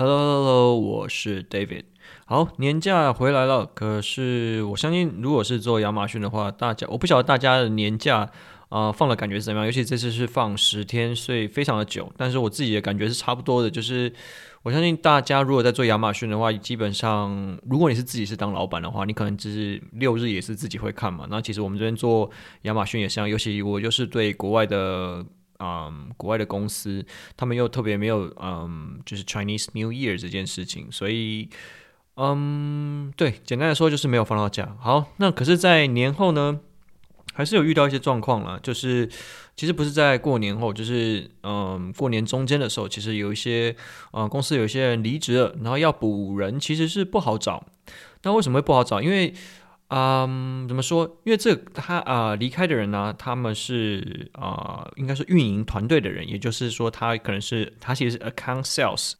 Hello Hello，我是 David。好，年假回来了。可是我相信，如果是做亚马逊的话，大家我不晓得大家的年假啊、放的感觉是怎么样。尤其这次是放十天，所以非常的久。但是我自己的感觉是差不多的，就是我相信大家如果在做亚马逊的话，基本上如果你是自己是当老板的话，你可能只是六日也是自己会看嘛。那其实我们这边做亚马逊也是一样，尤其我就是对国外的。嗯，国外的公司，他们又特别没有嗯，就是 Chinese New Year 这件事情，所以嗯，对，简单的说就是没有放到假。好，那可是，在年后呢，还是有遇到一些状况了，就是其实不是在过年后，就是嗯，过年中间的时候，其实有一些嗯，公司有一些人离职了，然后要补人，其实是不好找。那为什么会不好找？因为嗯，怎么说？因为这他啊、离开的人呢，他们是啊、应该是运营团队的人，也就是说，他可能是他其实是 account sales。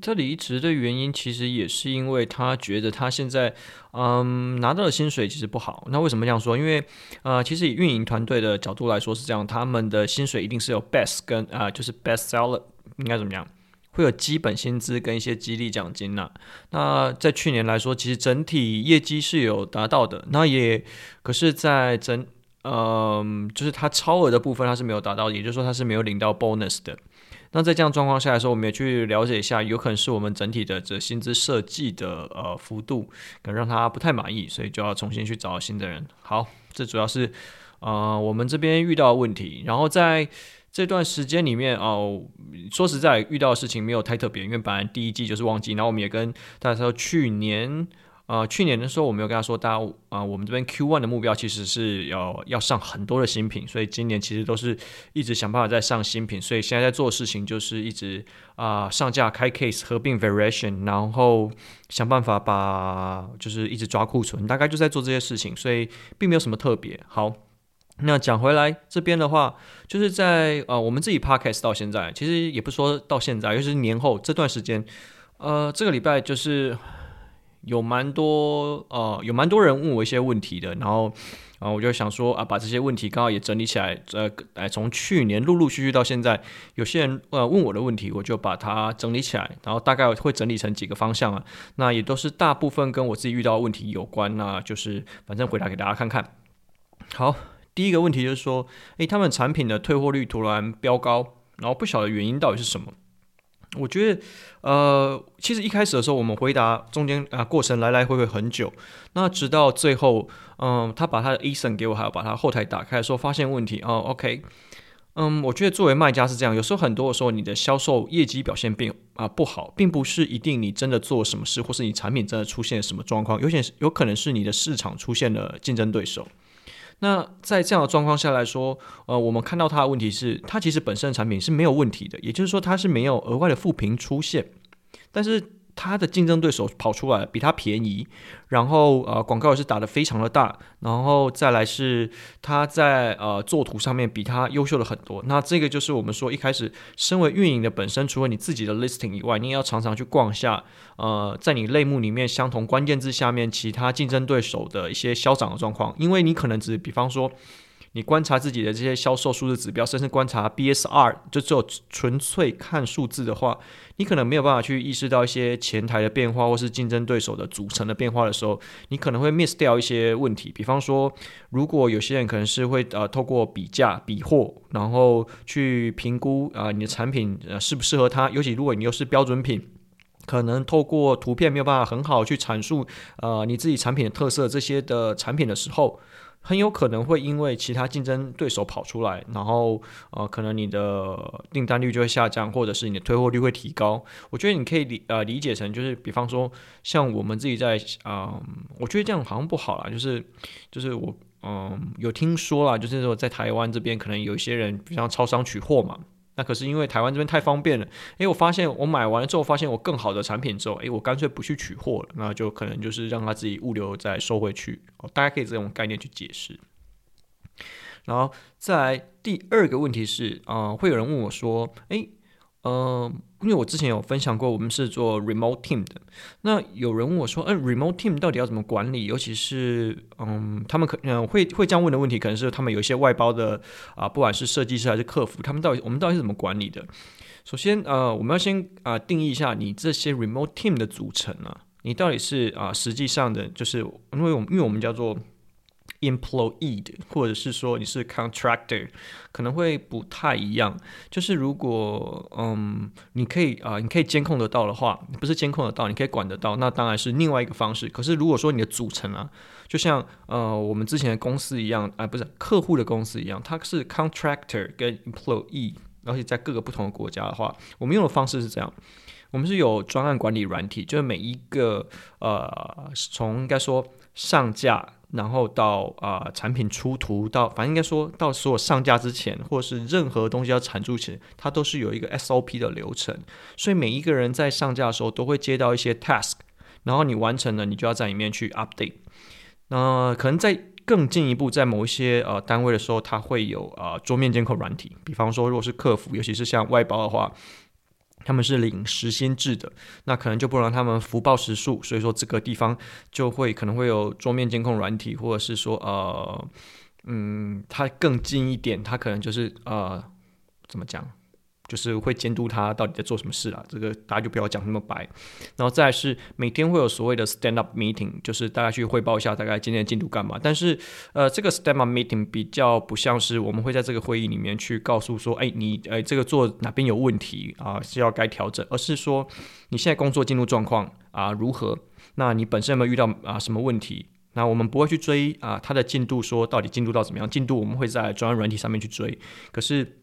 他离职的原因其实也是因为他觉得他现在嗯拿到的薪水其实不好。那为什么这样说？因为呃，其实以运营团队的角度来说是这样，他们的薪水一定是有 best 跟啊、就是 best seller 应该怎么样？会有基本薪资跟一些激励奖金呐、那在去年来说，其实整体业绩是有达到的。那也可是，在整嗯、就是它超额的部分，它是没有达到，也就是说它是没有领到 bonus 的。那在这样状况下来说，我们也去了解一下，有可能是我们整体的这薪资设计的呃幅度可能让他不太满意，所以就要重新去找新的人。好，这主要是呃我们这边遇到的问题，然后在。这段时间里面哦，说实在，遇到的事情没有太特别，因为本来第一季就是旺季，然后我们也跟大家说，去年呃，去年的时候我没有跟他说，大家啊、我们这边 Q one 的目标其实是要要上很多的新品，所以今年其实都是一直想办法在上新品，所以现在在做的事情就是一直啊、上架开 case 合并 variation，然后想办法把就是一直抓库存，大概就在做这些事情，所以并没有什么特别好。那讲回来这边的话，就是在呃我们自己 podcast 到现在，其实也不说到现在，尤其是年后这段时间，呃这个礼拜就是有蛮多呃有蛮多人问我一些问题的，然后啊、呃、我就想说啊把这些问题刚好也整理起来，呃来从去年陆陆续续到现在，有些人呃问我的问题，我就把它整理起来，然后大概会整理成几个方向啊，那也都是大部分跟我自己遇到的问题有关，那就是反正回答给大家看看，好。第一个问题就是说，诶，他们产品的退货率突然飙高，然后不晓得原因到底是什么。我觉得，呃，其实一开始的时候，我们回答中间啊过程来来回回很久，那直到最后，嗯，他把他的 ASIN 给我，还有把他后台打开的时候，发现问题。哦，OK，嗯，我觉得作为卖家是这样，有时候很多的时候，你的销售业绩表现并啊不好，并不是一定你真的做什么事，或是你产品真的出现什么状况，有些有可能是你的市场出现了竞争对手。那在这样的状况下来说，呃，我们看到它的问题是，它其实本身的产品是没有问题的，也就是说它是没有额外的负评出现，但是。他的竞争对手跑出来比他便宜，然后呃广告也是打得非常的大，然后再来是他在呃作图上面比他优秀了很多。那这个就是我们说一开始身为运营的本身，除了你自己的 listing 以外，你也要常常去逛下呃在你类目里面相同关键字下面其他竞争对手的一些销涨的状况，因为你可能只比方说。你观察自己的这些销售数字指标，甚至观察 BSR，就只有纯粹看数字的话，你可能没有办法去意识到一些前台的变化，或是竞争对手的组成的变化的时候，你可能会 miss 掉一些问题。比方说，如果有些人可能是会呃透过比价比货，然后去评估啊、你的产品呃适不适合他，尤其如果你又是标准品，可能透过图片没有办法很好去阐述呃你自己产品的特色这些的产品的时候。很有可能会因为其他竞争对手跑出来，然后呃，可能你的订单率就会下降，或者是你的退货率会提高。我觉得你可以理呃理解成就是，比方说像我们自己在啊、我觉得这样好像不好啦，就是就是我嗯、有听说啦，就是说在台湾这边可能有一些人，比方超商取货嘛。那可是因为台湾这边太方便了，诶，我发现我买完了之后，发现我更好的产品之后，诶，我干脆不去取货了，那就可能就是让他自己物流再收回去，哦，大家可以这种概念去解释。然后在第二个问题是，啊、会有人问我说，诶。呃，因为我之前有分享过，我们是做 remote team 的。那有人问我说，嗯、，remote team 到底要怎么管理？尤其是，嗯，他们可能、呃、会会这样问的问题，可能是他们有一些外包的啊、不管是设计师还是客服，他们到底我们到底是怎么管理的？首先，呃，我们要先啊、定义一下你这些 remote team 的组成啊，你到底是啊、实际上的，就是因为我们因为我们叫做 employee 或者是说你是 contractor，可能会不太一样。就是如果嗯，你可以啊、你可以监控得到的话，不是监控得到，你可以管得到，那当然是另外一个方式。可是如果说你的组成啊，就像呃我们之前的公司一样，啊、不是客户的公司一样，它是 contractor 跟 employee。而且在各个不同的国家的话，我们用的方式是这样：我们是有专案管理软体，就是每一个呃，从应该说上架，然后到啊、呃、产品出图，到反正应该说到所有上架之前，或者是任何东西要产出前，它都是有一个 SOP 的流程。所以每一个人在上架的时候都会接到一些 task，然后你完成了，你就要在里面去 update。那、可能在更进一步，在某一些呃单位的时候，它会有呃桌面监控软体。比方说，如果是客服，尤其是像外包的话，他们是领时薪制的，那可能就不能让他们福报时数。所以说，这个地方就会可能会有桌面监控软体，或者是说呃嗯，它更近一点，它可能就是呃怎么讲？就是会监督他到底在做什么事啊，这个大家就不要讲那么白。然后再是每天会有所谓的 stand up meeting，就是大家去汇报一下大概今天的进度干嘛。但是呃，这个 stand up meeting 比较不像是我们会在这个会议里面去告诉说，哎，你哎这个做哪边有问题啊，是要该调整，而是说你现在工作进度状况啊如何？那你本身有没有遇到啊什么问题？那我们不会去追啊他的进度，说到底进度到怎么样？进度我们会在专案软体上面去追，可是。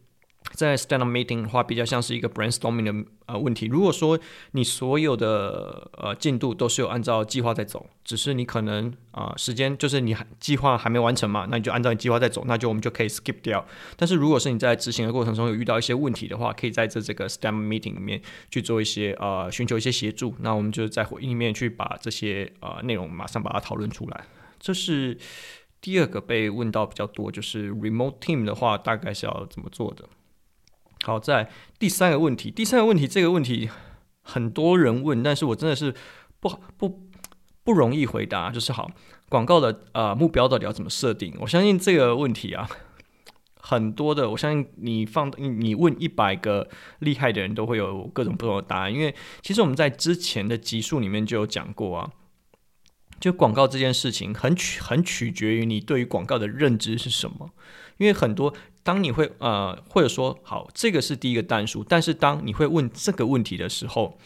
在 stand up meeting 的话，比较像是一个 brainstorming 的呃问题。如果说你所有的呃进度都是有按照计划在走，只是你可能啊、时间就是你还计划还没完成嘛，那你就按照你计划在走，那就我们就可以 skip 掉。但是如果是你在执行的过程中有遇到一些问题的话，可以在这这个 stand up meeting 里面去做一些呃寻求一些协助。那我们就在会议里面去把这些呃内容马上把它讨论出来。这是第二个被问到比较多，就是 remote team 的话大概是要怎么做的。好，在第三个问题，第三个问题，这个问题很多人问，但是我真的是不好不不容易回答。就是好，广告的呃目标到底要怎么设定？我相信这个问题啊，很多的，我相信你放你问一百个厉害的人都会有各种不同的答案。因为其实我们在之前的集数里面就有讲过啊，就广告这件事情很取很取决于你对于广告的认知是什么，因为很多。当你会呃，或者说好，这个是第一个单数，但是当你会问这个问题的时候，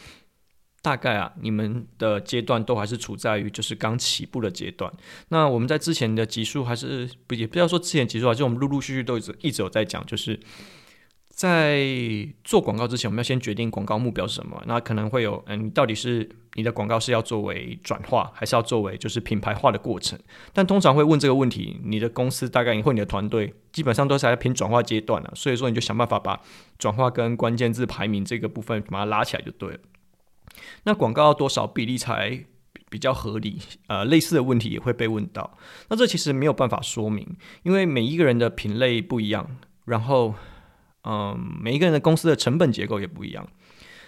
大概啊，你们的阶段都还是处在于就是刚起步的阶段。那我们在之前的集数还是不也不要说之前集数啊，就我们陆陆续续都一直一直有在讲，就是。在做广告之前，我们要先决定广告目标是什么。那可能会有，嗯，到底是你的广告是要作为转化，还是要作为就是品牌化的过程？但通常会问这个问题，你的公司大概或你的团队基本上都是在偏转化阶段了。所以说，你就想办法把转化跟关键字排名这个部分把它拉起来就对了。那广告要多少比例才比较合理？呃，类似的问题也会被问到。那这其实没有办法说明，因为每一个人的品类不一样，然后。嗯，每一个人的公司的成本结构也不一样，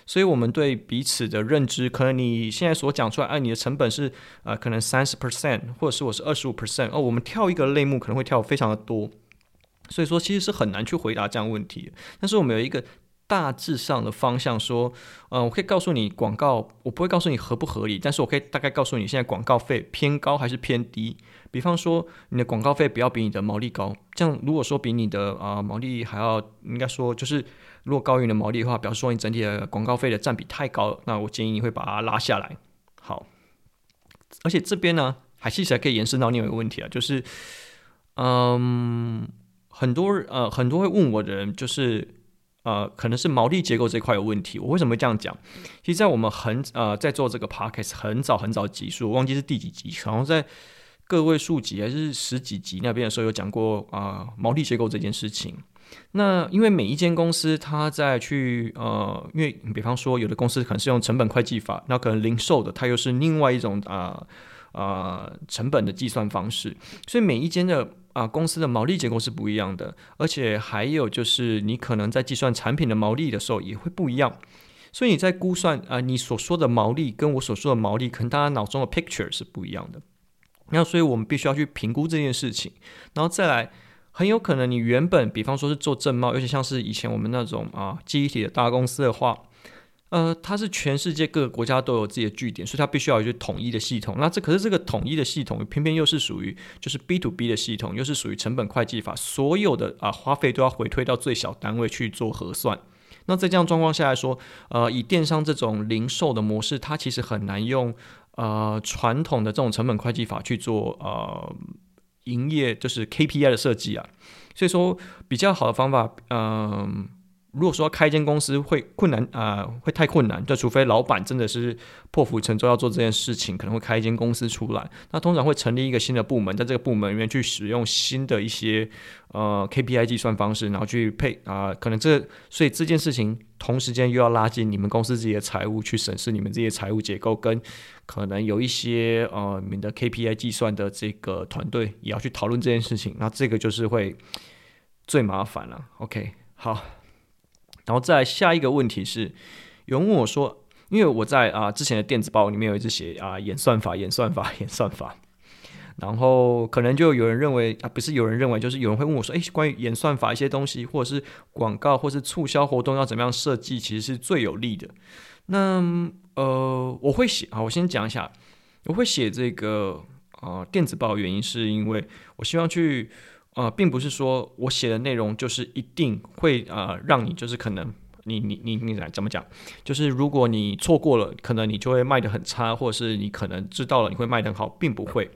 所以我们对彼此的认知，可能你现在所讲出来，哎，你的成本是呃，可能三十 percent，或者是我是二十五 percent，哦，我们跳一个类目可能会跳非常的多，所以说其实是很难去回答这样问题。但是我们有一个。大致上的方向说，嗯、我可以告诉你广告，我不会告诉你合不合理，但是我可以大概告诉你现在广告费偏高还是偏低。比方说，你的广告费不要比你的毛利高，这样如果说比你的啊、毛利还要，应该说就是如果高于你的毛利的话，表示说你整体的广告费的占比太高了，那我建议你会把它拉下来。好，而且这边呢，还其实还可以延伸到另外一个问题啊，就是，嗯，很多呃很多会问我的人就是。呃，可能是毛利结构这块有问题。我为什么会这样讲？其实，在我们很呃在做这个 podcast 很早很早集数，我忘记是第几集，好像在个位数集还是十几集那边的时候有讲过啊、呃、毛利结构这件事情。那因为每一间公司它在去呃，因为比方说有的公司可能是用成本会计法，那可能零售的它又是另外一种啊啊、成本的计算方式，所以每一间的。啊，公司的毛利结构是不一样的，而且还有就是你可能在计算产品的毛利的时候也会不一样，所以你在估算啊，你所说的毛利跟我所说的毛利，可能大家脑中的 picture 是不一样的。那所以我们必须要去评估这件事情，然后再来，很有可能你原本比方说是做正贸，尤其像是以前我们那种啊记忆体的大公司的话。呃，它是全世界各个国家都有自己的据点，所以它必须要有一个统一的系统。那这可是这个统一的系统，偏偏又是属于就是 B to B 的系统，又是属于成本会计法，所有的啊花费都要回推到最小单位去做核算。那在这样状况下来说，呃，以电商这种零售的模式，它其实很难用呃传统的这种成本会计法去做呃营业就是 KPI 的设计啊。所以说比较好的方法，嗯、如果说开一间公司会困难啊、会太困难，就除非老板真的是破釜沉舟要做这件事情，可能会开一间公司出来。那通常会成立一个新的部门，在这个部门里面去使用新的一些呃 KPI 计算方式，然后去配啊、可能这所以这件事情同时间又要拉进你们公司自己的财务去审视你们这些财务结构，跟可能有一些呃你们的 KPI 计算的这个团队也要去讨论这件事情。那这个就是会最麻烦了。OK，好。然后再下一个问题是，有人问我说，因为我在啊之前的电子报里面有一直写啊演算法、演算法、演算法，然后可能就有人认为啊，不是有人认为，就是有人会问我说，诶，关于演算法一些东西，或者是广告，或是促销活动要怎么样设计，其实是最有利的。那呃，我会写啊，我先讲一下，我会写这个啊电子报原因是因为我希望去。呃，并不是说我写的内容就是一定会呃让你就是可能你你你你来怎么讲？就是如果你错过了，可能你就会卖得很差，或者是你可能知道了你会卖得好，并不会。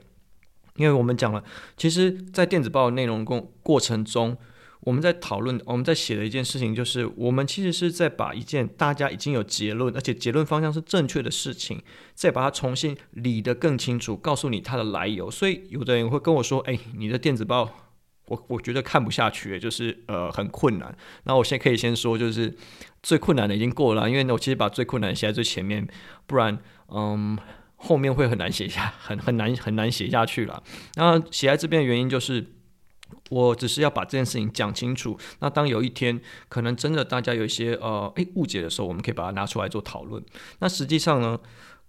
因为我们讲了，其实，在电子报的内容过过程中，我们在讨论，我们在写的一件事情，就是我们其实是在把一件大家已经有结论，而且结论方向是正确的事情，再把它重新理得更清楚，告诉你它的来由。所以有的人会跟我说：“哎，你的电子报。”我我觉得看不下去，就是呃很困难。那我现在可以先说，就是最困难的已经过了，因为，我其实把最困难写在最前面，不然嗯后面会很难写下，很很难很难写下去了。那写在这边的原因就是，我只是要把这件事情讲清楚。那当有一天可能真的大家有一些呃诶误解的时候，我们可以把它拿出来做讨论。那实际上呢，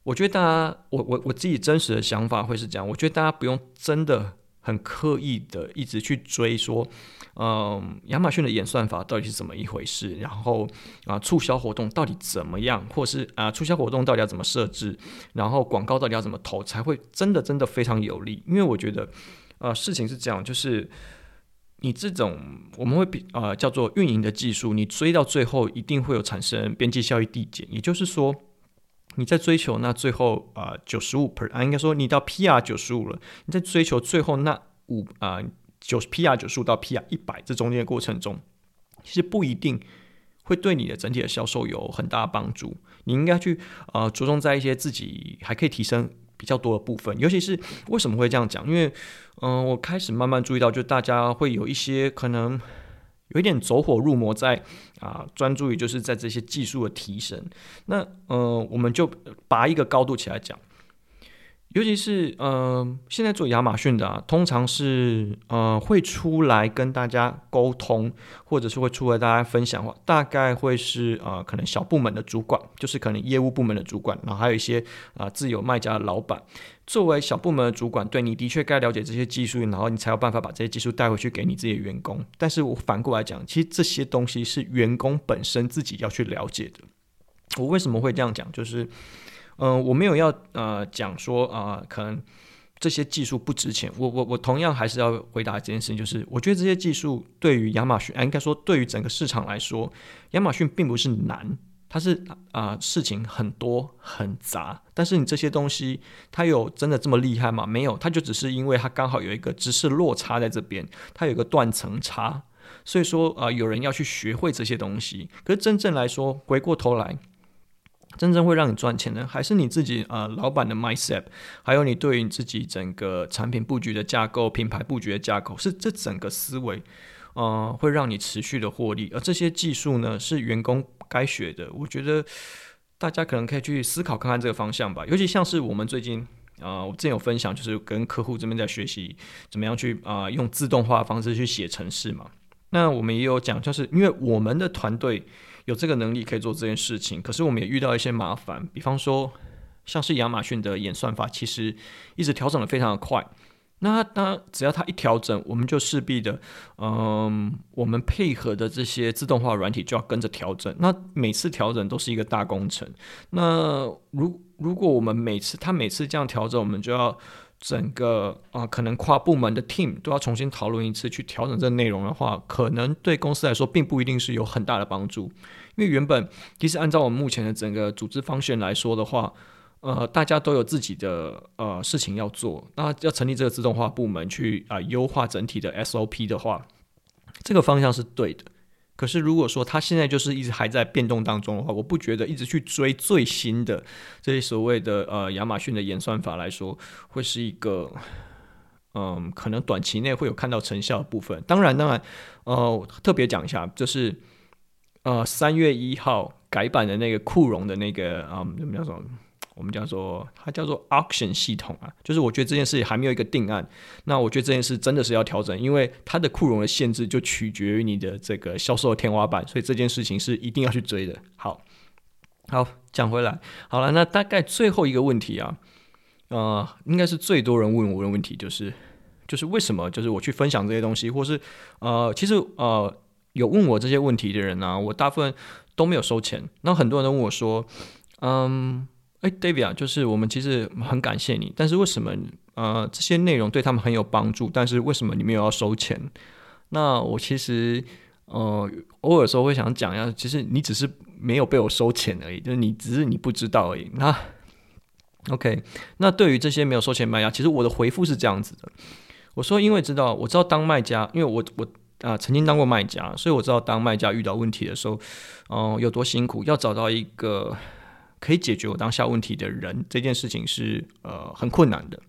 我觉得大家我我我自己真实的想法会是这样，我觉得大家不用真的。很刻意的一直去追说，嗯，亚马逊的演算法到底是怎么一回事？然后啊，促销活动到底怎么样？或是啊，促销活动到底要怎么设置？然后广告到底要怎么投才会真的真的非常有利？因为我觉得，呃，事情是这样，就是你这种我们会比呃叫做运营的技术，你追到最后一定会有产生边际效益递减，也就是说。你在追求那最后啊九十五 per 啊，应该说你到 PR 九十五了，你在追求最后那五啊九 PR 九十五到 PR 一百这中间的过程中，其实不一定会对你的整体的销售有很大的帮助。你应该去啊着重在一些自己还可以提升比较多的部分，尤其是为什么会这样讲？因为嗯、我开始慢慢注意到，就大家会有一些可能。有一点走火入魔在，啊专注于就是在这些技术的提升。那呃，我们就拔一个高度起来讲，尤其是呃，现在做亚马逊的啊，通常是呃会出来跟大家沟通，或者是会出来大家分享的话，大概会是呃可能小部门的主管，就是可能业务部门的主管，然后还有一些啊、自有卖家的老板。作为小部门的主管，对你的确该了解这些技术，然后你才有办法把这些技术带回去给你自己的员工。但是我反过来讲，其实这些东西是员工本身自己要去了解的。我为什么会这样讲？就是，嗯、我没有要呃讲说啊、可能这些技术不值钱。我我我同样还是要回答这件事情，就是我觉得这些技术对于亚马逊，应该说对于整个市场来说，亚马逊并不是难。它是啊、事情很多很杂，但是你这些东西，它有真的这么厉害吗？没有，它就只是因为它刚好有一个知识落差在这边，它有一个断层差，所以说啊、有人要去学会这些东西。可是真正来说，回过头来，真正会让你赚钱的，还是你自己啊、老板的 mindset，还有你对于你自己整个产品布局的架构、品牌布局的架构，是这整个思维，呃，会让你持续的获利。而这些技术呢，是员工。该学的，我觉得大家可能可以去思考看看这个方向吧。尤其像是我们最近啊、我之前有分享，就是跟客户这边在学习怎么样去啊、用自动化方式去写程式嘛。那我们也有讲，就是因为我们的团队有这个能力可以做这件事情，可是我们也遇到一些麻烦，比方说像是亚马逊的演算法，其实一直调整得非常的快。那他只要它一调整，我们就势必的，嗯，我们配合的这些自动化软体就要跟着调整。那每次调整都是一个大工程。那如如果我们每次他每次这样调整，我们就要整个啊、可能跨部门的 team 都要重新讨论一次去调整这个内容的话，可能对公司来说并不一定是有很大的帮助。因为原本其实按照我们目前的整个组织方向来说的话。呃，大家都有自己的呃事情要做，那要成立这个自动化部门去啊、优化整体的 SOP 的话，这个方向是对的。可是如果说他现在就是一直还在变动当中的话，我不觉得一直去追最新的这些所谓的呃亚马逊的演算法来说，会是一个嗯、可能短期内会有看到成效的部分。当然，当然，呃，特别讲一下，就是呃三月一号改版的那个库容的那个啊怎么叫做？我们叫做它叫做 auction 系统啊，就是我觉得这件事还没有一个定案。那我觉得这件事真的是要调整，因为它的库容的限制就取决于你的这个销售天花板，所以这件事情是一定要去追的。好，好，讲回来，好了，那大概最后一个问题啊，呃，应该是最多人问我的问题，就是就是为什么就是我去分享这些东西，或是呃，其实呃有问我这些问题的人呢、我大部分都没有收钱。那很多人都问我说，嗯。哎，David 啊，就是我们其实很感谢你，但是为什么呃这些内容对他们很有帮助，但是为什么你没有要收钱？那我其实呃偶尔时候会想讲一下，其实你只是没有被我收钱而已，就是你只是你不知道而已。那 OK，那对于这些没有收钱卖家，其实我的回复是这样子的，我说因为知道我知道当卖家，因为我我啊、曾经当过卖家，所以我知道当卖家遇到问题的时候，嗯、有多辛苦，要找到一个。可以解决我当下问题的人，这件事情是呃很困难的。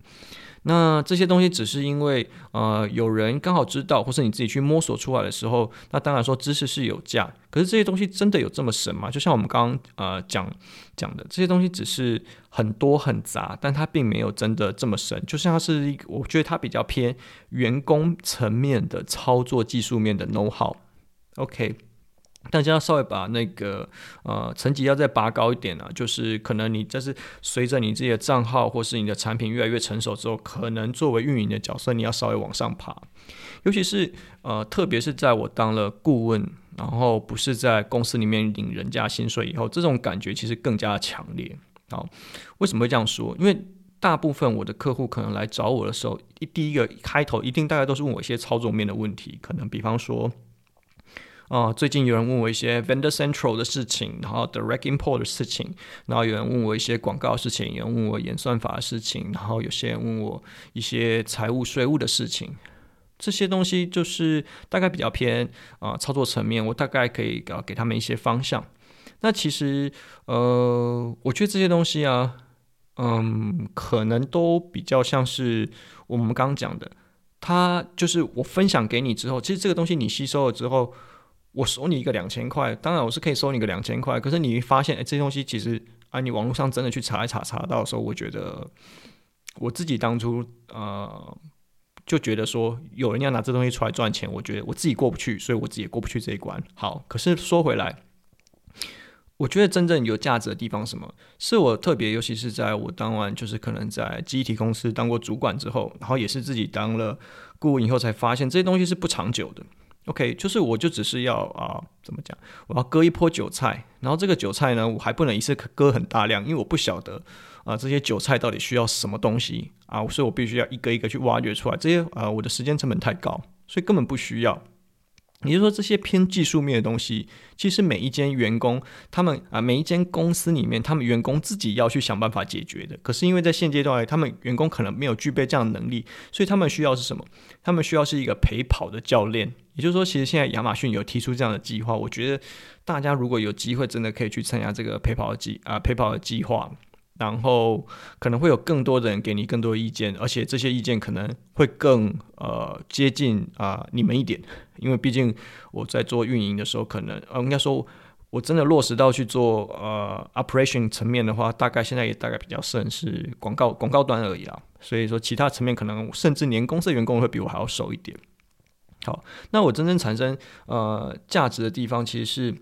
那这些东西只是因为呃有人刚好知道，或是你自己去摸索出来的时候，那当然说知识是有价。可是这些东西真的有这么神吗？就像我们刚刚呃讲讲的，这些东西只是很多很杂，但它并没有真的这么神。就像是一，我觉得它比较偏员工层面的操作技术面的 know how。OK。大家稍微把那个呃层级要再拔高一点啊，就是可能你这是随着你自己的账号或是你的产品越来越成熟之后，可能作为运营的角色，你要稍微往上爬。尤其是呃，特别是在我当了顾问，然后不是在公司里面领人家薪水以后，这种感觉其实更加强烈。好，为什么会这样说？因为大部分我的客户可能来找我的时候，一第一个开头一定大概都是问我一些操作面的问题，可能比方说。啊、最近有人问我一些 Vendor Central 的事情，然后 Direct Import 的事情，然后有人问我一些广告的事情，有人问我演算法的事情，然后有些人问我一些财务税务的事情。这些东西就是大概比较偏啊、操作层面，我大概可以给他们一些方向。那其实呃，我觉得这些东西啊，嗯，可能都比较像是我们刚刚讲的，它就是我分享给你之后，其实这个东西你吸收了之后。我收你一个两千块，当然我是可以收你个两千块。可是你发现，哎，这些东西其实啊，你网络上真的去查一查，查到的时候，我觉得我自己当初呃就觉得说，有人要拿这东西出来赚钱，我觉得我自己过不去，所以我自己也过不去这一关。好，可是说回来，我觉得真正有价值的地方什么？是我特别，尤其是在我当完就是可能在集体公司当过主管之后，然后也是自己当了顾问以后，才发现这些东西是不长久的。OK，就是我就只是要啊、怎么讲？我要割一波韭菜，然后这个韭菜呢，我还不能一次割很大量，因为我不晓得啊、这些韭菜到底需要什么东西啊，所以我必须要一个一个去挖掘出来。这些啊、我的时间成本太高，所以根本不需要。也就是说，这些偏技术面的东西，其实每一间员工，他们啊，每一间公司里面，他们员工自己要去想办法解决的。可是因为在现阶段，他们员工可能没有具备这样的能力，所以他们需要是什么？他们需要是一个陪跑的教练。也就是说，其实现在亚马逊有提出这样的计划，我觉得大家如果有机会，真的可以去参加这个陪跑的计啊，陪跑的计划。然后可能会有更多人给你更多意见，而且这些意见可能会更呃接近啊、你们一点，因为毕竟我在做运营的时候，可能呃应该说我真的落实到去做呃 operation 层面的话，大概现在也大概比较算是广告广告端而已啦。所以说其他层面可能甚至连公司的员工会比我还要熟一点。好，那我真正产生呃价值的地方，其实是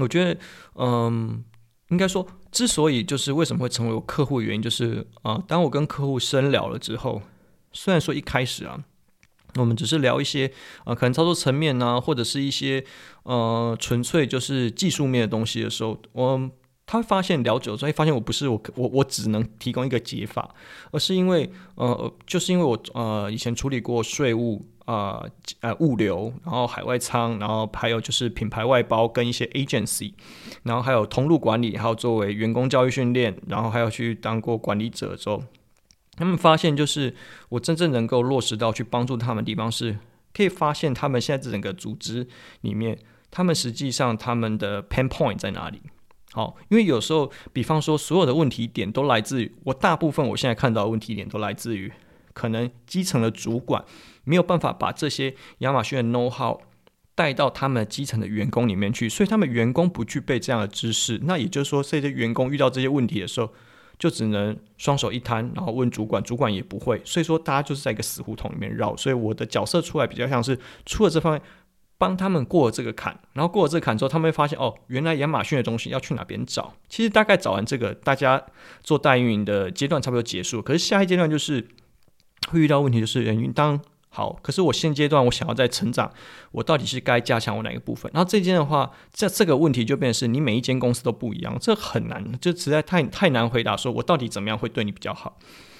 我觉得嗯。应该说，之所以就是为什么会成为我客户的原因，就是啊、当我跟客户深聊了之后，虽然说一开始啊，我们只是聊一些啊、呃，可能操作层面啊，或者是一些呃纯粹就是技术面的东西的时候，我。他会发现聊久了之后，会发现我不是我我我只能提供一个解法，而是因为呃，就是因为我呃以前处理过税务呃，呃物流，然后海外仓，然后还有就是品牌外包跟一些 agency，然后还有通路管理，还有作为员工教育训练，然后还有去当过管理者之后，他们发现就是我真正能够落实到去帮助他们的地方是，可以发现他们现在整个组织里面，他们实际上他们的 pain point 在哪里。好，因为有时候，比方说，所有的问题点都来自于我，大部分我现在看到的问题点都来自于可能基层的主管没有办法把这些亚马逊的 know how 带到他们基层的员工里面去，所以他们员工不具备这样的知识。那也就是说，这些员工遇到这些问题的时候，就只能双手一摊，然后问主管，主管也不会。所以说，大家就是在一个死胡同里面绕。所以我的角色出来比较像是出了这方面。帮他们过了这个坎，然后过了这个坎之后，他们会发现哦，原来亚马逊的东西要去哪边找。其实大概找完这个，大家做代运营的阶段差不多结束。可是下一阶段就是会遇到问题，就是人运当好。可是我现阶段我想要再成长，我到底是该加强我哪个部分？然后这件的话，这这个问题就变成是你每一间公司都不一样，这很难，就实在太太难回答。说我到底怎么样会对你比较好？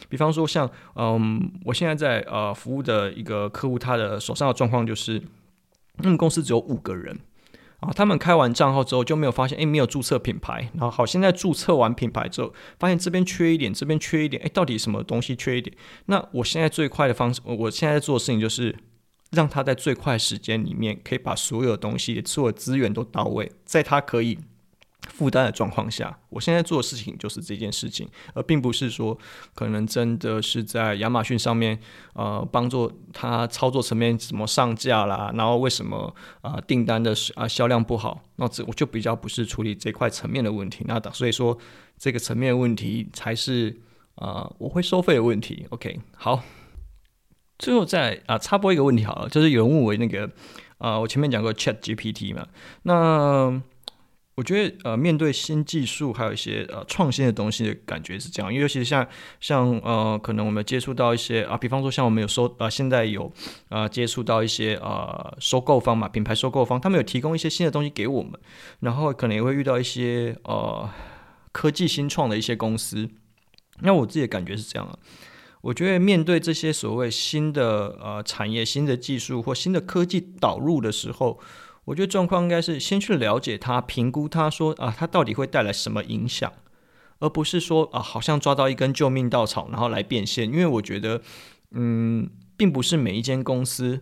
比方说像嗯，我现在在呃服务的一个客户，他的手上的状况就是。他们公司只有五个人啊，他们开完账号之后就没有发现，哎，没有注册品牌。然后好，现在注册完品牌之后，发现这边缺一点，这边缺一点，哎，到底什么东西缺一点？那我现在最快的方式，我现在在做的事情就是让他在最快时间里面可以把所有东西、所有资源都到位，在他可以。负担的状况下，我现在做的事情就是这件事情，而并不是说可能真的是在亚马逊上面，呃，帮助他操作层面怎么上架啦，然后为什么啊、订单的啊销量不好，那这我就比较不是处理这块层面的问题，那所以说这个层面的问题才是啊、我会收费的问题。OK，好，最后再啊、插播一个问题好了，就是有人问我那个啊、我前面讲过 Chat GPT 嘛，那。我觉得呃，面对新技术，还有一些呃创新的东西的感觉是这样，因为尤其是像像呃，可能我们接触到一些啊，比方说像我们有收呃，现在有呃接触到一些呃收购方嘛，品牌收购方，他们有提供一些新的东西给我们，然后可能也会遇到一些呃科技新创的一些公司。那我自己的感觉是这样啊，我觉得面对这些所谓新的呃产业、新的技术或新的科技导入的时候。我觉得状况应该是先去了解它，评估它，说啊，它到底会带来什么影响，而不是说啊，好像抓到一根救命稻草，然后来变现。因为我觉得，嗯，并不是每一间公司，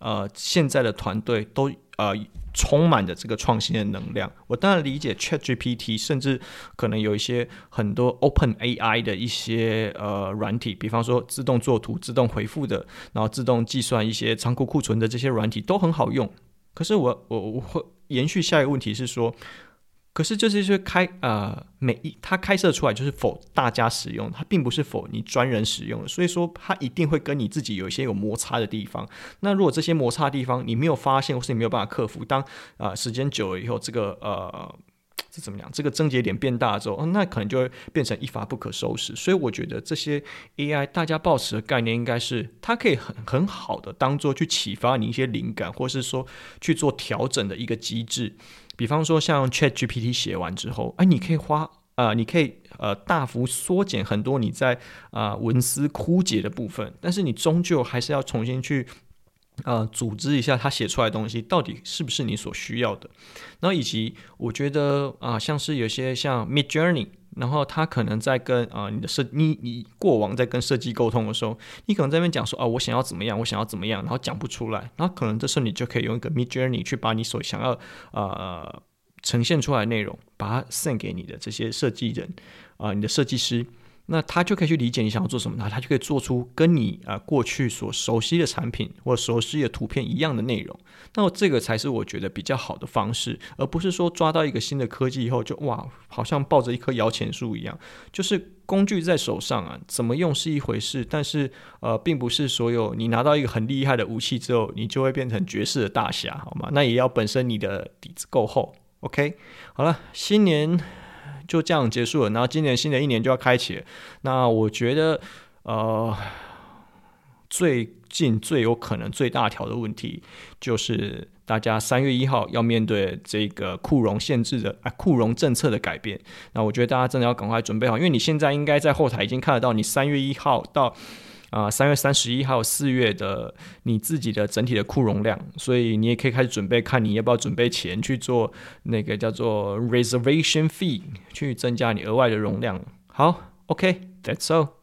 呃，现在的团队都呃充满着这个创新的能量。我当然理解 ChatGPT，甚至可能有一些很多 OpenAI 的一些呃软体，比方说自动作图、自动回复的，然后自动计算一些仓库库存的这些软体都很好用。可是我我我会延续下一个问题是说，可是这是是开呃每一它开设出来就是否大家使用，它并不是否你专人使用的，所以说它一定会跟你自己有一些有摩擦的地方。那如果这些摩擦的地方你没有发现，或是你没有办法克服，当啊、呃、时间久了以后，这个呃。这怎么讲？这个症结点变大之后，那可能就会变成一发不可收拾。所以我觉得这些 AI，大家抱持的概念应该是，它可以很很好的当做去启发你一些灵感，或是说去做调整的一个机制。比方说像 ChatGPT 写完之后，哎，你可以花、你可以呃大幅缩减很多你在啊、文思枯竭的部分，但是你终究还是要重新去。呃，组织一下他写出来的东西到底是不是你所需要的？然后以及我觉得啊、像是有些像 Midjourney，然后他可能在跟啊、你的设你你过往在跟设计沟通的时候，你可能在那边讲说啊，我想要怎么样，我想要怎么样，然后讲不出来，然后可能这时候你就可以用一个 Midjourney 去把你所想要呃呈现出来的内容，把它送给你的这些设计人啊、你的设计师。那他就可以去理解你想要做什么，那他就可以做出跟你啊过去所熟悉的产品或熟悉的图片一样的内容。那么这个才是我觉得比较好的方式，而不是说抓到一个新的科技以后就哇，好像抱着一棵摇钱树一样。就是工具在手上啊，怎么用是一回事，但是呃，并不是所有你拿到一个很厉害的武器之后，你就会变成绝世的大侠，好吗？那也要本身你的底子够厚。OK，好了，新年。就这样结束了，然后今年新的一年就要开启了。那我觉得，呃，最近最有可能最大条的问题，就是大家三月一号要面对这个库容限制的啊库容政策的改变。那我觉得大家真的要赶快准备好，因为你现在应该在后台已经看得到，你三月一号到啊三月三十一号四月的你自己的整体的库容量，所以你也可以开始准备，看你要不要准备钱去做那个叫做 reservation fee，去增加你额外的容量。好，OK，that's all。